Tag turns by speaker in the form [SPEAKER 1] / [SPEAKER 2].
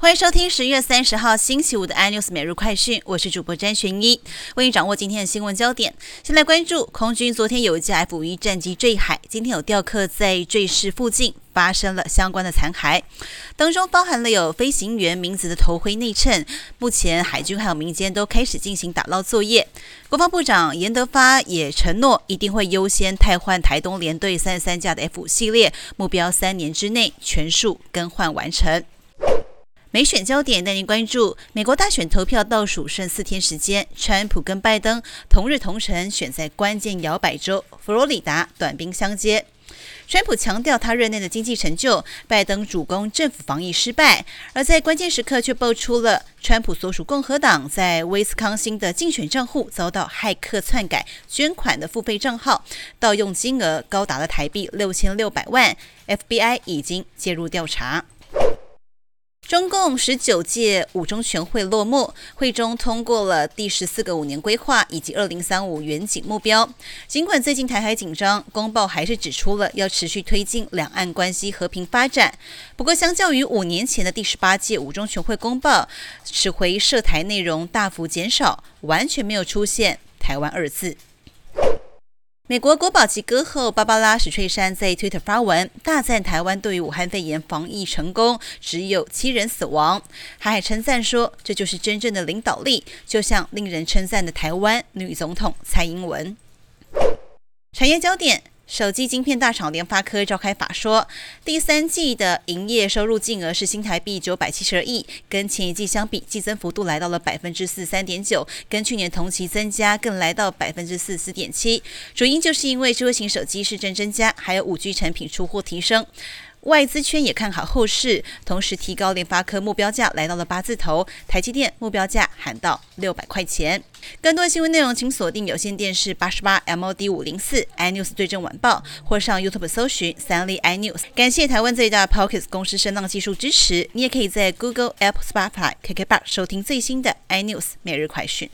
[SPEAKER 1] 欢迎收听十月三十号星期五的 iNews 每日快讯，我是主播詹玄一，为你掌握今天的新闻焦点。先来关注空军昨天有一架 F 五一战机坠海，今天有吊客在坠饰附近发生了相关的残骸，当中包含了有飞行员名字的头盔内衬。目前海军还有民间都开始进行打捞作业。国防部长严德发也承诺一定会优先汰换台东联队三十三架的 F 系列，目标三年之内全数更换完成。美选焦点带您关注：美国大选投票倒数剩四天时间，川普跟拜登同日同城选在关键摇摆州佛罗里达短兵相接。川普强调他任内的经济成就，拜登主攻政府防疫失败，而在关键时刻却爆出了川普所属共和党在威斯康星的竞选账户遭到骇客篡改捐款的付费账号，盗用金额高达了台币六千六百万，FBI 已经介入调查。中共十九届五中全会落幕，会中通过了第十四个五年规划以及二零三五远景目标。尽管最近台海紧张，公报还是指出了要持续推进两岸关系和平发展。不过，相较于五年前的第十八届五中全会公报，此回涉台内容大幅减少，完全没有出现台湾二字。美国国宝级歌后芭芭拉史翠珊在推特发文，大赞台湾对于武汉肺炎防疫成功，只有七人死亡。还称赞说：“这就是真正的领导力，就像令人称赞的台湾女总统蔡英文。”产业焦点。手机晶片大厂联发科召开法说，第三季的营业收入净额是新台币九百七十二亿，跟前一季相比，季增幅度来到了百分之四三点九，跟去年同期增加更来到百分之四四点七。主因就是因为智慧型手机市占增加，还有五 G 产品出货提升。外资圈也看好后市，同时提高联发科目标价来到了八字头，台积电目标价喊到六百块钱。更多新闻内容，请锁定有线电视八十八 MOD 五零四 iNews 对阵晚报，或上 YouTube 搜寻三立 iNews。感谢台湾最大 POCKET 公司声浪技术支持。你也可以在 Google、Apple、Spotify、KKBox 收听最新的 iNews 每日快讯。